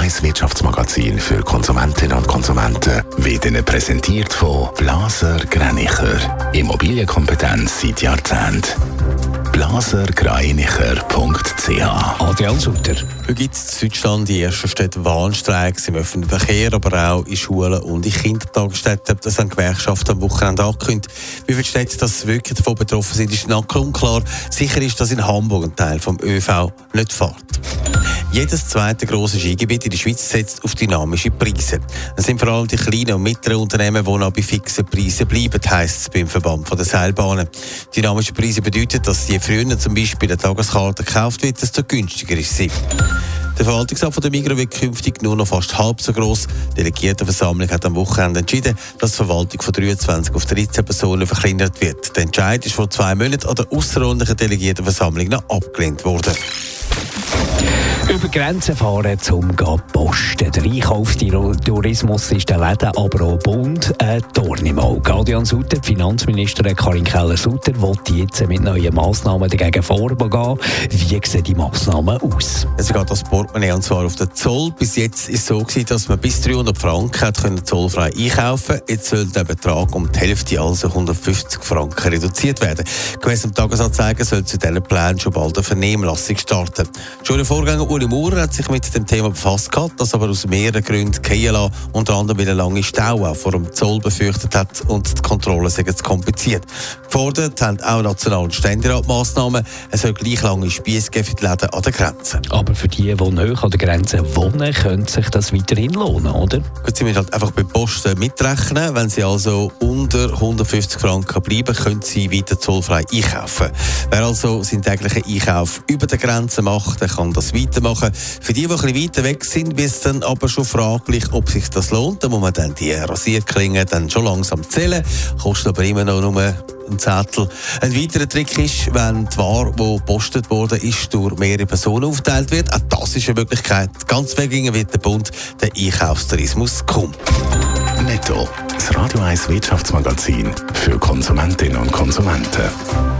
1 Wirtschaftsmagazin für Konsumentinnen und Konsumenten wird Ihnen präsentiert von Blaser Greinicher. Immobilienkompetenz seit Jahrzehnten blasergreinicher.ch Adrian Sutter. Heute gibt es in Deutschland die ersten Städte Warnstreiks im öffentlichen Verkehr, aber auch in Schulen und in Kindertagesstätten. Das haben Gewerkschaften am Wochenende angekündigt. Wie viele Städte das wirklich davon betroffen sind, ist noch unklar. Sicher ist, dass in Hamburg ein Teil vom ÖV nicht fährt. Jedes zweite große Skigebiet in der Schweiz setzt auf dynamische Preise. Es sind vor allem die kleinen und mittleren Unternehmen, die noch bei fixen Preisen bleiben, heisst es beim Verband der Seilbahnen. Dynamische Preise bedeuten, dass je früher zum Beispiel eine Tageskarte gekauft wird, desto günstiger ist sie. Der Verwaltungsrat der Migros wird künftig nur noch fast halb so groß. Die Delegiertenversammlung hat am Wochenende entschieden, dass die Verwaltung von 23 auf 13 Personen verkleinert wird. Der Entscheid ist vor zwei Monaten an der außerordentlichen Delegiertenversammlung noch abgelehnt worden. Über Grenzen fahren zum Posten. Der Einkaufstourismus ist der Läden, aber auch Bund ein Dorn im Auge. Adrian Sutter, Finanzministerin Karin Keller-Sutter, will jetzt mit neuen Massnahmen dagegen vorgehen. Wie sehen die Massnahmen aus? Es geht das Portemonnaie und zwar auf den Zoll. Bis jetzt ist es so gewesen, dass man bis 300 Franken können zollfrei einkaufen Jetzt soll der Betrag um die Hälfte, also 150 Franken, reduziert werden. Gemäss dem Tagesanzeiger soll zu diesen Plänen schon bald eine Vernehmlassung starten. Schon der Vorgänger Uli Maurer hat sich mit dem Thema befasst gehabt, das aber aus mehreren Gründen gehen lassen, unter anderem weil er lange Stau vor dem Zoll befürchtet hat und die Kontrollen sind zu kompliziert. Gefordert haben auch National- und Ständerat Massnahmen. Es soll gleich lange Spiesse geben für die Läden an der Grenze. Aber für die, die näher an der Grenze wohnen, könnte sich das weiterhin lohnen, oder? Gut, sie müssen halt einfach bei Posten mitrechnen. Wenn sie also unter 150 Franken bleiben, können sie weiter zollfrei einkaufen. Wer also seinen täglichen Einkauf über der Grenze macht, der kann das weitermachen machen. Für die, die ein bisschen weiter weg sind, wird es dann aber schon fraglich, ob sich das lohnt. Da muss man dann die Rasierklingen dann schon langsam zählen. Kostet aber immer noch nur ein Zettel. Ein weiterer Trick ist, wenn die Ware, die gepostet wurde, ist, durch mehrere Personen aufgeteilt wird. Auch das ist eine Möglichkeit. Ganz wegingen wird der Bund den Einkaufstourismus kommen. Netto, das Radio 1 Wirtschaftsmagazin für Konsumentinnen und Konsumenten.